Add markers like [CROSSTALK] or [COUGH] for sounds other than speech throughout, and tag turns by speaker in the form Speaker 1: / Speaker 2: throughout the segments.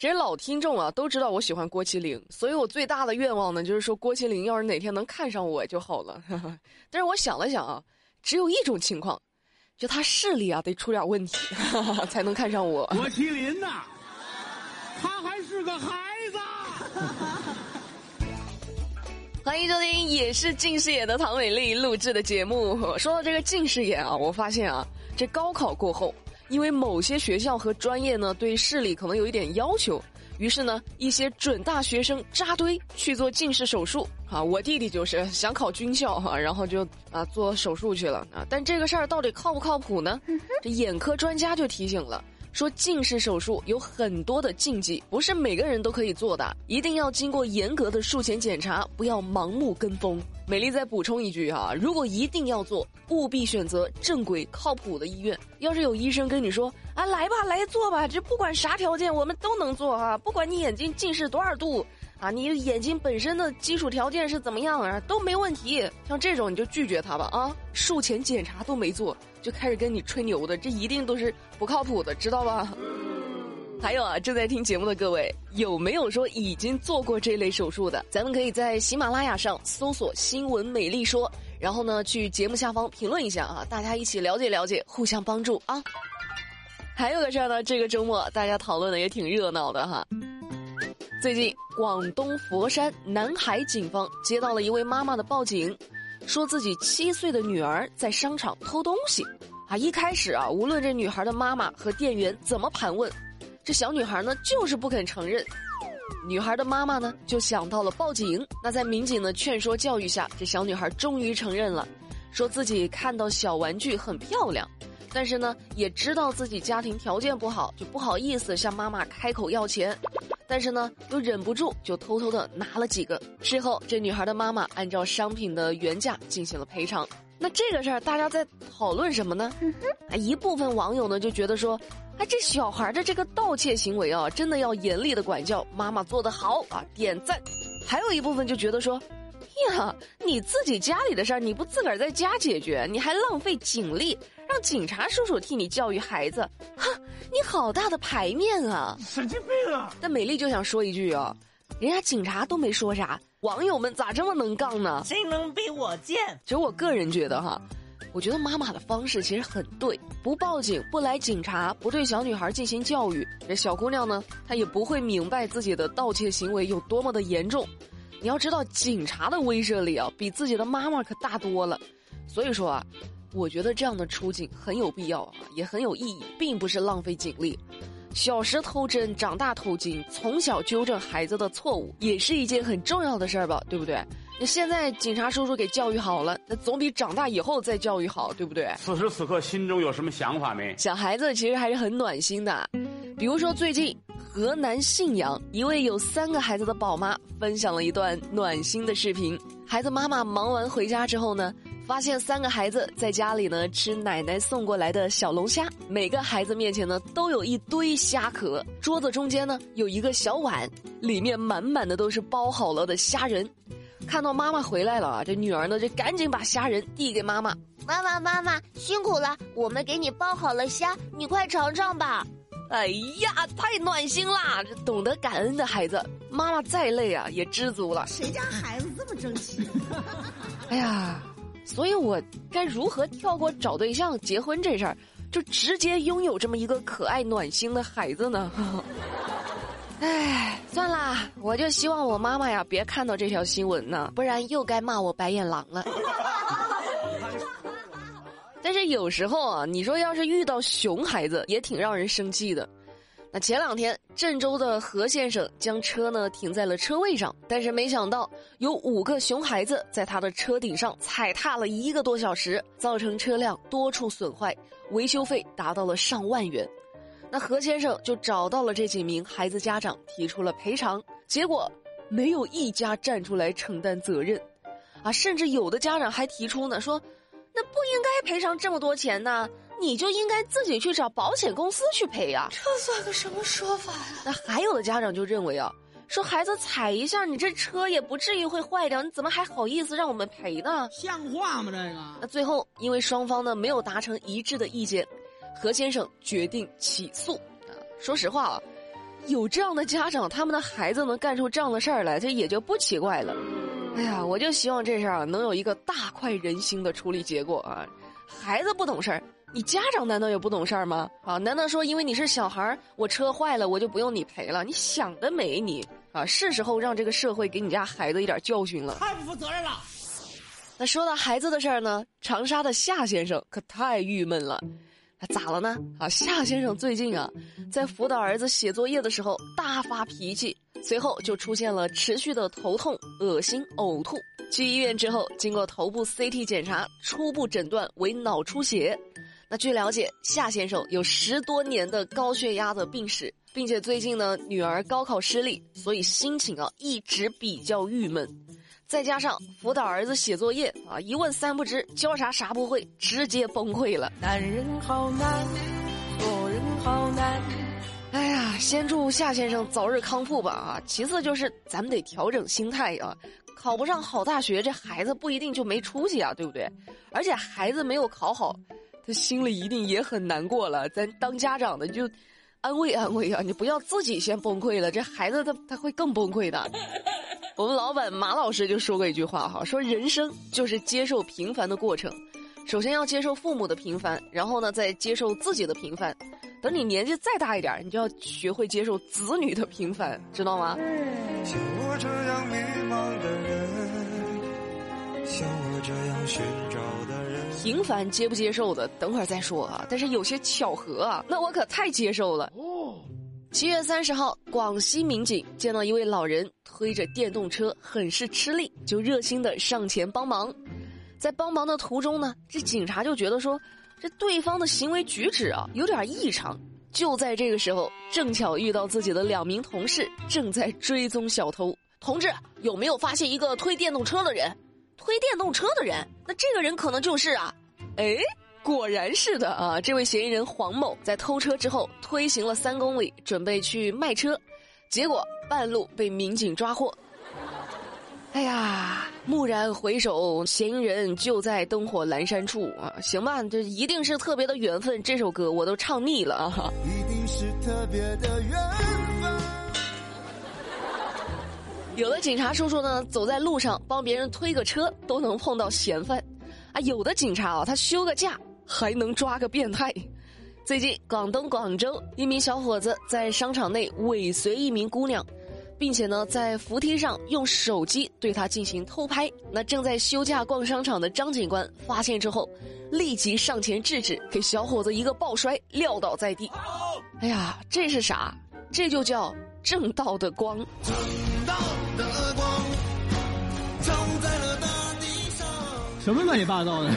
Speaker 1: 这些老听众啊都知道我喜欢郭麒麟，所以我最大的愿望呢，就是说郭麒麟要是哪天能看上我就好了。[LAUGHS] 但是我想了想啊，只有一种情况，就他视力啊得出点问题，[LAUGHS] 才能看上我。
Speaker 2: 郭 [LAUGHS] 麒麟呐，他还是个孩子。
Speaker 1: 欢迎收听也是近视眼的唐美丽录制的节目。说到这个近视眼啊，我发现啊，这高考过后。因为某些学校和专业呢对视力可能有一点要求，于是呢一些准大学生扎堆去做近视手术啊。我弟弟就是想考军校哈，然后就啊做手术去了啊。但这个事儿到底靠不靠谱呢？这眼科专家就提醒了。说近视手术有很多的禁忌，不是每个人都可以做的，一定要经过严格的术前检查，不要盲目跟风。美丽再补充一句哈，如果一定要做，务必选择正规靠谱的医院。要是有医生跟你说啊，来吧，来做吧，这不管啥条件我们都能做哈，不管你眼睛近视多少度。啊，你眼睛本身的基础条件是怎么样啊？都没问题。像这种你就拒绝他吧啊！术前检查都没做，就开始跟你吹牛的，这一定都是不靠谱的，知道吧？还有啊，正在听节目的各位，有没有说已经做过这类手术的？咱们可以在喜马拉雅上搜索“新闻美丽说”，然后呢，去节目下方评论一下啊，大家一起了解了解，互相帮助啊。还有个事儿呢，这个周末大家讨论的也挺热闹的哈。最近，广东佛山南海警方接到了一位妈妈的报警，说自己七岁的女儿在商场偷东西。啊，一开始啊，无论这女孩的妈妈和店员怎么盘问，这小女孩呢就是不肯承认。女孩的妈妈呢就想到了报警。那在民警的劝说教育下，这小女孩终于承认了，说自己看到小玩具很漂亮，但是呢也知道自己家庭条件不好，就不好意思向妈妈开口要钱。但是呢，又忍不住就偷偷的拿了几个。事后，这女孩的妈妈按照商品的原价进行了赔偿。那这个事儿，大家在讨论什么呢？啊，一部分网友呢就觉得说，啊，这小孩的这个盗窃行为啊，真的要严厉的管教。妈妈做的好啊，点赞。还有一部分就觉得说，呀，你自己家里的事儿你不自个儿在家解决，你还浪费警力。让警察叔叔替你教育孩子，哈，你好大的牌面啊！
Speaker 2: 神经病啊！
Speaker 1: 但美丽就想说一句啊，人家警察都没说啥，网友们咋这么能杠呢？
Speaker 3: 谁能比我贱？
Speaker 1: 其实我个人觉得哈，我觉得妈妈的方式其实很对，不报警，不来警察，不对小女孩进行教育，这小姑娘呢，她也不会明白自己的盗窃行为有多么的严重。你要知道，警察的威慑力啊，比自己的妈妈可大多了。所以说啊。我觉得这样的出警很有必要啊，也很有意义，并不是浪费警力。小时偷针，长大偷金，从小纠正孩子的错误，也是一件很重要的事儿吧，对不对？那现在警察叔叔给教育好了，那总比长大以后再教育好，对不对？
Speaker 2: 此时此刻心中有什么想法没？
Speaker 1: 小孩子其实还是很暖心的，比如说最近河南信阳一位有三个孩子的宝妈分享了一段暖心的视频，孩子妈妈忙完回家之后呢。发现三个孩子在家里呢吃奶奶送过来的小龙虾，每个孩子面前呢都有一堆虾壳，桌子中间呢有一个小碗，里面满满的都是包好了的虾仁。看到妈妈回来了啊，这女儿呢就赶紧把虾仁递给妈妈。
Speaker 4: 妈妈妈妈辛苦了，我们给你包好了虾，你快尝尝吧。
Speaker 1: 哎呀，太暖心啦！这懂得感恩的孩子，妈妈再累啊也知足了。
Speaker 3: 谁家孩子这么争气？[LAUGHS]
Speaker 1: 哎呀。所以，我该如何跳过找对象、结婚这事儿，就直接拥有这么一个可爱暖心的孩子呢？[LAUGHS] 哎，算啦，我就希望我妈妈呀别看到这条新闻呢，不然又该骂我白眼狼了。[LAUGHS] 但是有时候啊，你说要是遇到熊孩子，也挺让人生气的。那前两天，郑州的何先生将车呢停在了车位上，但是没想到有五个熊孩子在他的车顶上踩踏了一个多小时，造成车辆多处损坏，维修费达到了上万元。那何先生就找到了这几名孩子家长，提出了赔偿，结果没有一家站出来承担责任，啊，甚至有的家长还提出呢，说，那不应该赔偿这么多钱呢。你就应该自己去找保险公司去赔呀，
Speaker 3: 这算个什么说法呀？
Speaker 1: 那还有的家长就认为啊，说孩子踩一下，你这车也不至于会坏掉，你怎么还好意思让我们赔呢？
Speaker 3: 像话吗？这个？
Speaker 1: 那最后因为双方呢没有达成一致的意见，何先生决定起诉。啊，说实话啊，有这样的家长，他们的孩子能干出这样的事儿来，这也就不奇怪了。哎呀，我就希望这事儿能有一个大快人心的处理结果啊！孩子不懂事儿，你家长难道也不懂事儿吗？啊，难道说因为你是小孩儿，我车坏了我就不用你赔了？你想得美你啊！是时候让这个社会给你家孩子一点教训了。
Speaker 2: 太不负责任了！
Speaker 1: 那说到孩子的事儿呢，长沙的夏先生可太郁闷了。咋了呢？啊，夏先生最近啊，在辅导儿子写作业的时候大发脾气，随后就出现了持续的头痛、恶心、呕吐。去医院之后，经过头部 CT 检查，初步诊断为脑出血。那据了解，夏先生有十多年的高血压的病史，并且最近呢，女儿高考失利，所以心情啊一直比较郁闷。再加上辅导儿子写作业啊，一问三不知，教啥啥不会，直接崩溃了。
Speaker 5: 男人好难，做人好难。
Speaker 1: 哎呀，先祝夏先生早日康复吧啊！其次就是咱们得调整心态啊，考不上好大学，这孩子不一定就没出息啊，对不对？而且孩子没有考好，他心里一定也很难过了。咱当家长的就安慰安慰啊，你不要自己先崩溃了，这孩子他他会更崩溃的。我们老板马老师就说过一句话哈，说人生就是接受平凡的过程，首先要接受父母的平凡，然后呢再接受自己的平凡，等你年纪再大一点，你就要学会接受子女的平凡，知道吗？
Speaker 6: 像我这样迷茫的人，像我这样寻找的人，
Speaker 1: 平凡接不接受的，等会儿再说啊。但是有些巧合啊，那我可太接受了。哦。七月三十号，广西民警见到一位老人推着电动车，很是吃力，就热心的上前帮忙。在帮忙的途中呢，这警察就觉得说，这对方的行为举止啊有点异常。就在这个时候，正巧遇到自己的两名同事正在追踪小偷。同志，有没有发现一个推电动车的人？推电动车的人？那这个人可能就是啊，哎。果然是的啊！这位嫌疑人黄某在偷车之后推行了三公里，准备去卖车，结果半路被民警抓获。哎呀，蓦然回首，嫌疑人就在灯火阑珊处啊！行吧，这一定是特别的缘分。这首歌我都唱腻了啊！一定是特别的缘分。有的警察叔叔呢，走在路上帮别人推个车都能碰到嫌犯，啊，有的警察啊，他休个假。还能抓个变态！最近，广东广州一名小伙子在商场内尾随一名姑娘，并且呢，在扶梯上用手机对他进行偷拍。那正在休假逛商场的张警官发现之后，立即上前制止，给小伙子一个抱摔，撂倒在地。哎呀，这是啥？这就叫正道的光。正道的光，
Speaker 2: 照在了大地上。什么乱七八糟的？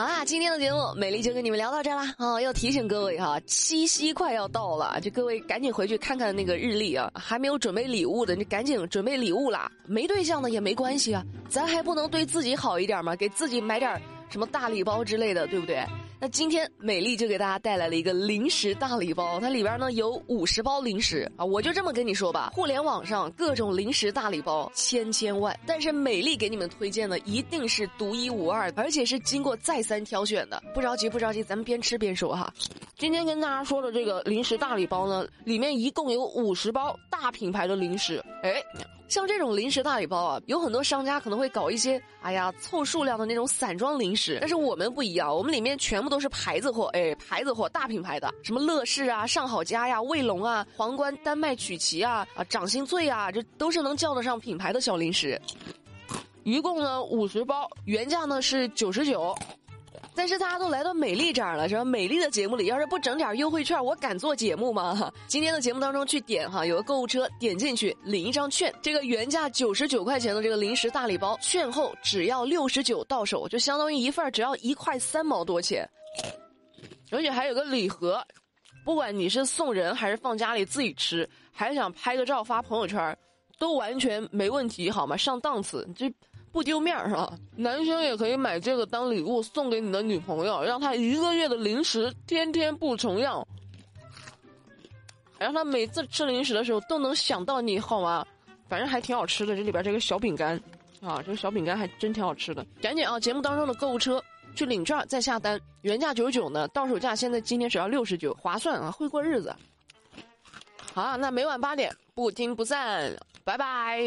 Speaker 1: 好啦，今天的节目美丽就跟你们聊到这啦。哦，要提醒各位哈，七夕快要到了，就各位赶紧回去看看那个日历啊。还没有准备礼物的，你赶紧准备礼物啦。没对象的也没关系啊，咱还不能对自己好一点吗？给自己买点什么大礼包之类的，对不对？那今天美丽就给大家带来了一个零食大礼包，它里边呢有五十包零食啊，我就这么跟你说吧，互联网上各种零食大礼包千千万，但是美丽给你们推荐的一定是独一无二，而且是经过再三挑选的。不着急，不着急，咱们边吃边说哈。今天跟大家说的这个零食大礼包呢，里面一共有五十包大品牌的零食，哎。像这种零食大礼包啊，有很多商家可能会搞一些，哎呀，凑数量的那种散装零食。但是我们不一样，我们里面全部都是牌子货，哎，牌子货，大品牌的，什么乐事啊、上好佳呀、卫龙啊、皇冠、丹麦曲奇啊、啊掌心脆啊，这都是能叫得上品牌的小零食。一共呢五十包，原价呢是九十九。但是大家都来到美丽这儿了，是吧？美丽的节目里，要是不整点优惠券，我敢做节目吗？[LAUGHS] 今天的节目当中去点哈，有个购物车，点进去领一张券，这个原价九十九块钱的这个零食大礼包，券后只要六十九到手，就相当于一份只要一块三毛多钱，而且还有个礼盒，不管你是送人还是放家里自己吃，还是想拍个照发朋友圈，都完全没问题，好吗？上档次，这。不丢面儿啊？男生也可以买这个当礼物送给你的女朋友，让她一个月的零食天天不重样，让她每次吃零食的时候都能想到你，好吗？反正还挺好吃的，这里边这个小饼干，啊，这个小饼干还真挺好吃的。赶紧啊，节目当中的购物车去领券再下单，原价九十九呢，到手价现在今天只要六十九，划算啊，会过日子。好，那每晚八点不听不散，拜拜。